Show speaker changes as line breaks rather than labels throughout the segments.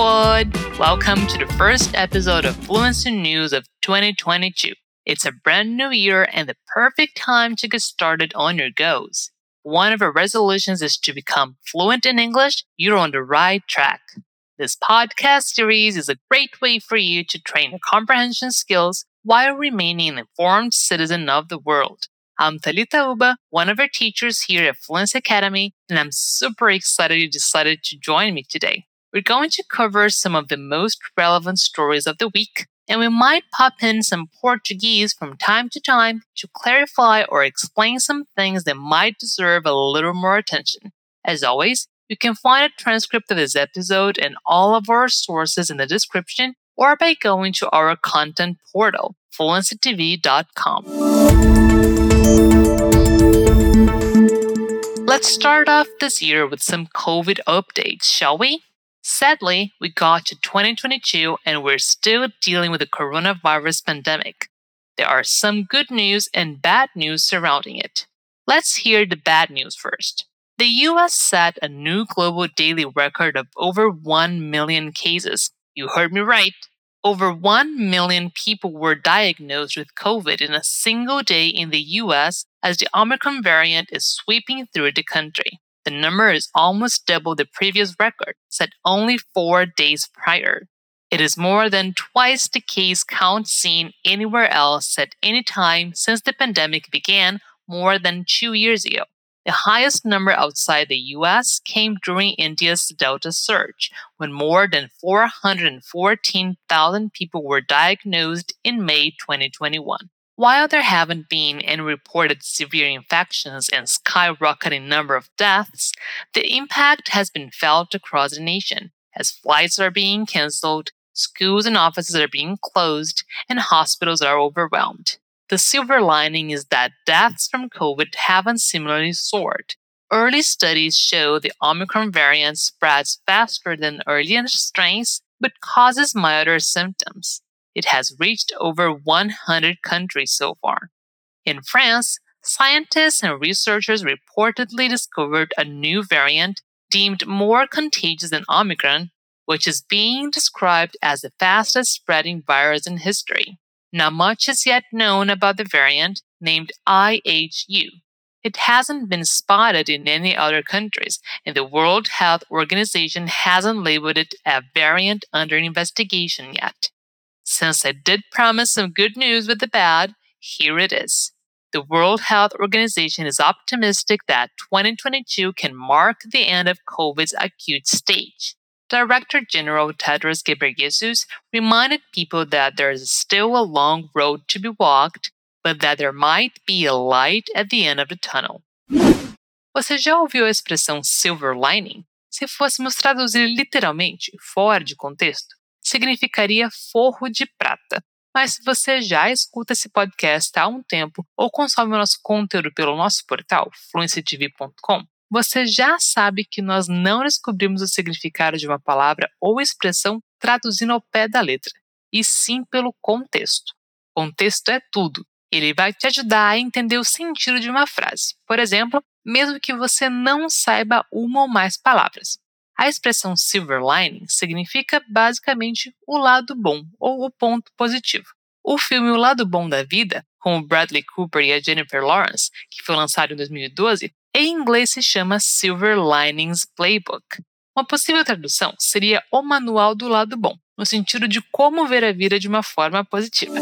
Welcome to the first episode of Fluency News of 2022. It's a brand new year and the perfect time to get started on your goals. One of our resolutions is to become fluent in English. You're on the right track. This podcast series is a great way for you to train your comprehension skills while remaining an informed citizen of the world. I'm Talita Uba, one of our teachers here at Fluency Academy, and I'm super excited you decided to join me today. We're going to cover some of the most relevant stories of the week, and we might pop in some Portuguese from time to time to clarify or explain some things that might deserve a little more attention. As always, you can find a transcript of this episode and all of our sources in the description or by going to our content portal, fluencytv.com. Let's start off this year with some COVID updates, shall we? Sadly, we got to 2022 and we're still dealing with the coronavirus pandemic. There are some good news and bad news surrounding it. Let's hear the bad news first. The US set a new global daily record of over 1 million cases. You heard me right. Over 1 million people were diagnosed with COVID in a single day in the US as the Omicron variant is sweeping through the country. The number is almost double the previous record, set only four days prior. It is more than twice the case count seen anywhere else at any time since the pandemic began more than two years ago. The highest number outside the US came during India's Delta surge, when more than 414,000 people were diagnosed in May 2021. While there haven't been any reported severe infections and skyrocketing number of deaths, the impact has been felt across the nation as flights are being canceled, schools and offices are being closed, and hospitals are overwhelmed. The silver lining is that deaths from COVID haven't similarly soared. Early studies show the Omicron variant spreads faster than earlier strains but causes milder symptoms. It has reached over 100 countries so far. In France, scientists and researchers reportedly discovered a new variant deemed more contagious than Omicron, which is being described as the fastest spreading virus in history. Not much is yet known about the variant named IHU. It hasn't been spotted in any other countries, and the World Health Organization hasn't labeled it a variant under investigation yet. Since I did promise some good news with the bad, here it is. The World Health Organization is optimistic that 2022 can mark the end of COVID's acute stage. Director General Tedros Ghebreyesus reminded people that there is still a long road to be walked, but that there might be a light at the end of the tunnel. Você já ouviu a expressão silver lining? Se fôssemos traduzir literalmente, fora de contexto, significaria forro de prata. Mas se você já escuta esse podcast há um tempo ou consome o nosso conteúdo pelo nosso portal, fluencytv.com, você já sabe que nós não descobrimos o significado de uma palavra ou expressão traduzindo ao pé da letra, e sim pelo contexto. Contexto é tudo. Ele vai te ajudar a entender o sentido de uma frase. Por exemplo, mesmo que você não saiba uma ou mais palavras. A expressão silver lining significa basicamente o lado bom ou o ponto positivo. O filme O Lado Bom da Vida, com o Bradley Cooper e a Jennifer Lawrence, que foi lançado em 2012, em inglês se chama Silver Linings Playbook. Uma possível tradução seria o manual do lado bom, no sentido de como ver a vida de uma forma positiva.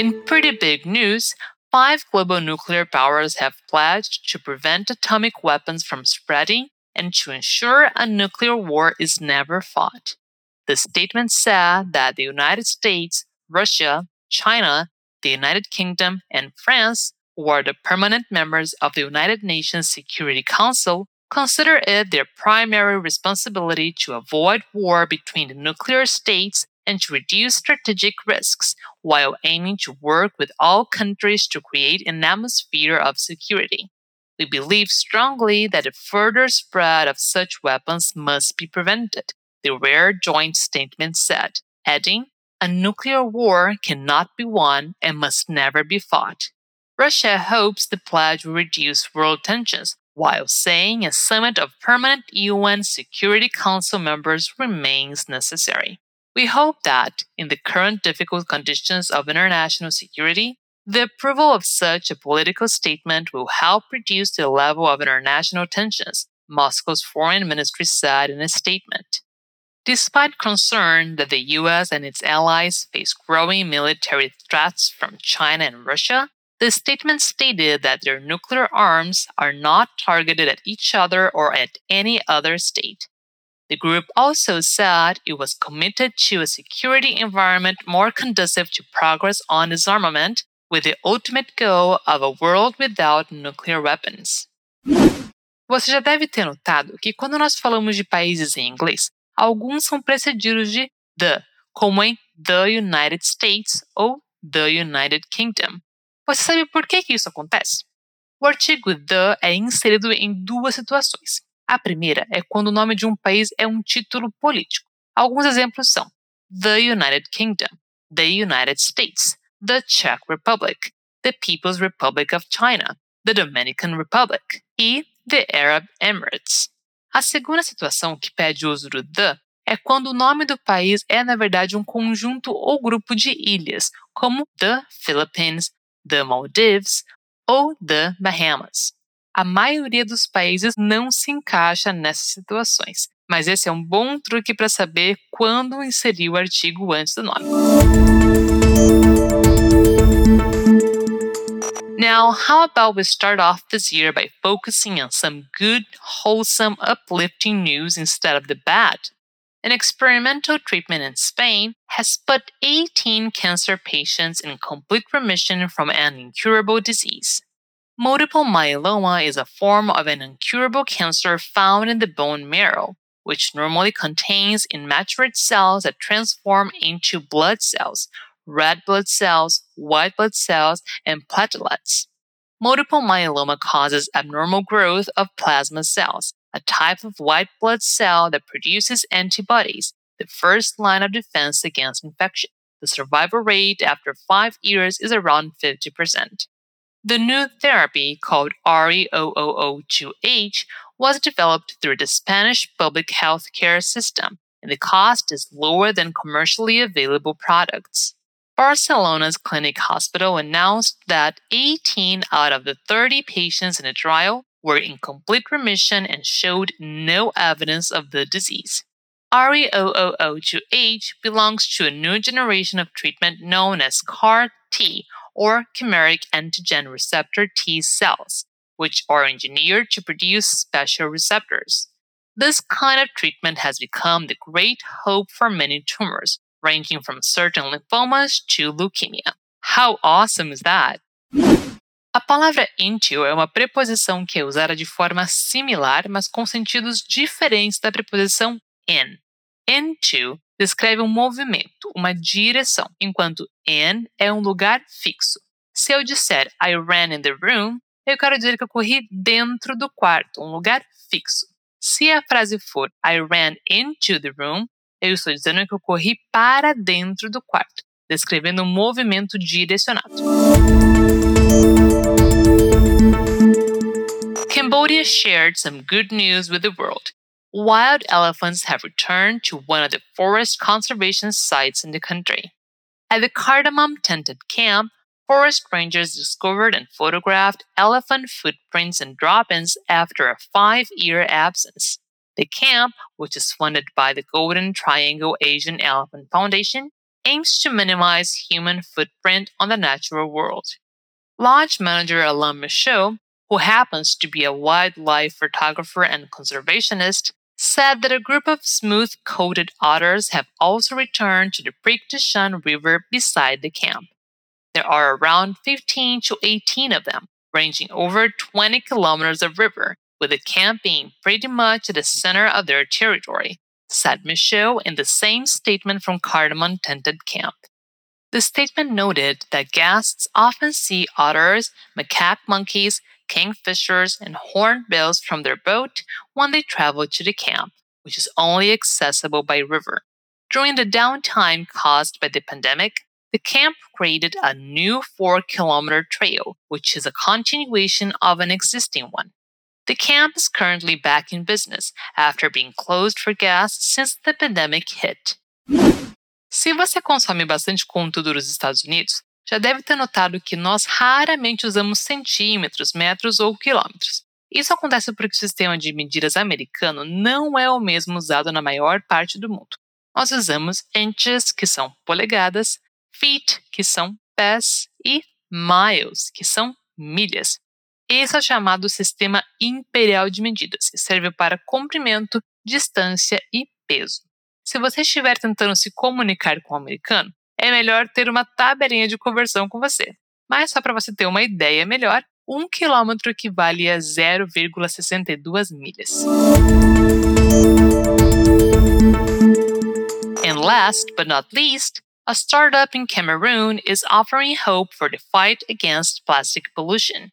In pretty big news, five global nuclear powers have pledged to prevent atomic weapons from spreading and to ensure a nuclear war is never fought. The statement said that the United States, Russia, China, the United Kingdom, and France, who are the permanent members of the United Nations Security Council, consider it their primary responsibility to avoid war between the nuclear states and to reduce strategic risks while aiming to work with all countries to create an atmosphere of security. We believe strongly that the further spread of such weapons must be prevented, the rare joint statement said, adding, a nuclear war cannot be won and must never be fought. Russia hopes the pledge will reduce world tensions while saying a summit of permanent UN Security Council members remains necessary. We hope that, in the current difficult conditions of international security, the approval of such a political statement will help reduce the level of international tensions, Moscow's foreign ministry said in a statement. Despite concern that the US and its allies face growing military threats from China and Russia, the statement stated that their nuclear arms are not targeted at each other or at any other state. The group also said it was committed to a security environment more conducive to progress on disarmament, with the ultimate goal of a world without nuclear weapons. Você já deve ter notado que quando nós falamos de países em inglês, alguns são precedidos de the, como em the United States ou the United Kingdom. Você sabe por que, isso acontece? O artigo the é inserido em duas situações. A primeira é quando o nome de um país é um título político. Alguns exemplos são the United Kingdom, the United States, the Czech Republic, the People's Republic of China, the Dominican Republic e the Arab Emirates. A segunda situação que pede o uso do the é quando o nome do país é, na verdade, um conjunto ou grupo de ilhas, como the Philippines, the Maldives ou the Bahamas. A maioria dos países não se encaixa nessas situações, mas esse é um bom truque para saber quando inserir o artigo antes do nome. Now, how about we start off this year by focusing on some good, wholesome, uplifting news instead of the bad? An experimental treatment in Spain has put 18 cancer patients in complete remission from an incurable disease. Multiple myeloma is a form of an incurable cancer found in the bone marrow, which normally contains immature cells that transform into blood cells, red blood cells, white blood cells, and platelets. Multiple myeloma causes abnormal growth of plasma cells, a type of white blood cell that produces antibodies, the first line of defense against infection. The survival rate after five years is around 50%. The new therapy, called RE002H, was developed through the Spanish public health care system, and the cost is lower than commercially available products. Barcelona's clinic hospital announced that 18 out of the 30 patients in the trial were in complete remission and showed no evidence of the disease. RE002H belongs to a new generation of treatment known as CAR T, or chimeric antigen receptor T cells, which are engineered to produce special receptors. This kind of treatment has become the great hope for many tumors, ranging from certain lymphomas to leukemia. How awesome is that? A palavra into é uma preposição que é usada de forma similar, mas com sentidos diferentes da preposição in. Into descreve um movimento, uma direção, enquanto in é um lugar fixo. Se eu disser I ran in the room, eu quero dizer que eu corri dentro do quarto, um lugar fixo. Se a frase for I ran into the room, eu estou dizendo que eu corri para dentro do quarto, descrevendo um movimento direcionado. Cambodia shared some good news with the world. Wild elephants have returned to one of the forest conservation sites in the country. At the Cardamom Tented Camp, forest rangers discovered and photographed elephant footprints and drop ins after a five year absence. The camp, which is funded by the Golden Triangle Asian Elephant Foundation, aims to minimize human footprint on the natural world. Lodge manager Alain Michaud, who happens to be a wildlife photographer and conservationist, said that a group of smooth coated otters have also returned to the Preak Tachan River beside the camp. There are around 15 to 18 of them, ranging over 20 kilometers of river, with the camp being pretty much at the center of their territory, said Michaud in the same statement from Cardamom Tented Camp. The statement noted that guests often see otters, macaque monkeys, kingfishers, and hornbills from their boat when they travel to the camp, which is only accessible by river. During the downtime caused by the pandemic, the camp created a new 4 kilometer trail, which is a continuation of an existing one. The camp is currently back in business after being closed for guests since the pandemic hit. Se você consome bastante conteúdo dos Estados Unidos, já deve ter notado que nós raramente usamos centímetros, metros ou quilômetros. Isso acontece porque o sistema de medidas americano não é o mesmo usado na maior parte do mundo. Nós usamos inches, que são polegadas, feet, que são pés, e miles, que são milhas. Esse é o chamado sistema imperial de medidas, que serve para comprimento, distância e peso. Se você estiver tentando se comunicar com o americano, é melhor ter uma tabelinha de conversão com você. Mas só para você ter uma ideia melhor, um quilômetro equivale a 0,62 milhas. And last but not least, a startup in Cameroon is offering hope for the fight against plastic pollution.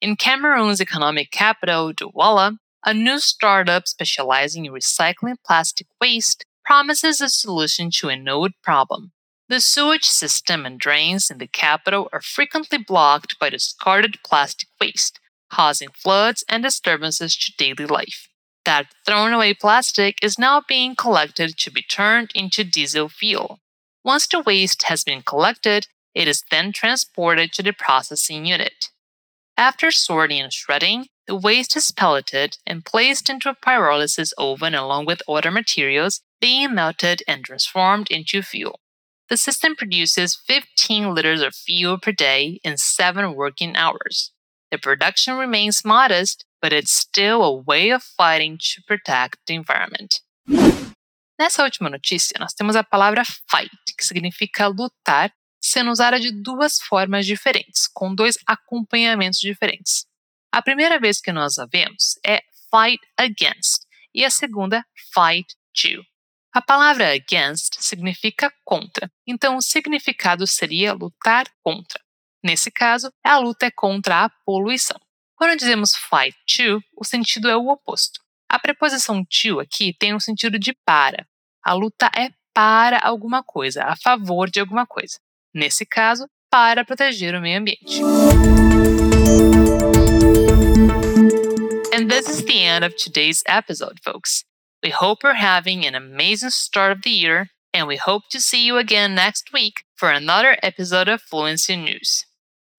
In Cameroon's economic capital, Douala, a new startup specializing in recycling plastic waste promises a solution to an old problem. The sewage system and drains in the capital are frequently blocked by discarded plastic waste, causing floods and disturbances to daily life. That thrown away plastic is now being collected to be turned into diesel fuel. Once the waste has been collected, it is then transported to the processing unit. After sorting and shredding, the waste is pelleted and placed into a pyrolysis oven along with other materials, being melted and transformed into fuel. The system produces 15 liters of fuel per day in 7 working hours. The production remains modest, but it's still a way of fighting to protect the environment. Nessa última notícia, nós temos a palavra fight, que significa lutar sendo usada de duas formas diferentes, com dois acompanhamentos diferentes. A primeira vez que nós a vemos é fight against e a segunda fight to. A palavra against significa contra, então o significado seria lutar contra. Nesse caso, a luta é contra a poluição. Quando dizemos fight to, o sentido é o oposto. A preposição to aqui tem um sentido de para. A luta é para alguma coisa, a favor de alguma coisa nesse caso, para proteger o meio ambiente. And this is the end of today's episode, folks. We hope you're having an amazing start of the year, and we hope to see you again next week for another episode of Fluency News.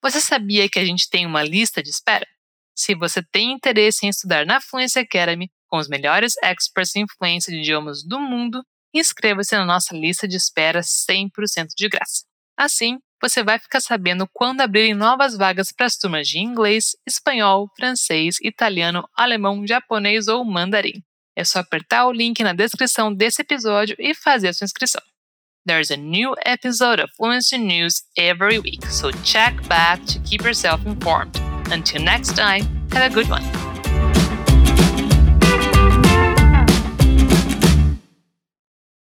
Você sabia que a gente tem uma lista de espera? Se você tem interesse em estudar na Fluency Academy com os melhores experts em fluência de idiomas do mundo, inscreva-se na nossa lista de espera 100% de graça. Assim, você vai ficar sabendo quando abrirem novas vagas para as turmas de inglês, espanhol, francês, italiano, alemão, japonês ou mandarim. É só apertar o link na descrição desse episódio e fazer a sua inscrição. There's a new episode of Fluency News every week, so check back to keep yourself informed. Until next time, have a good one.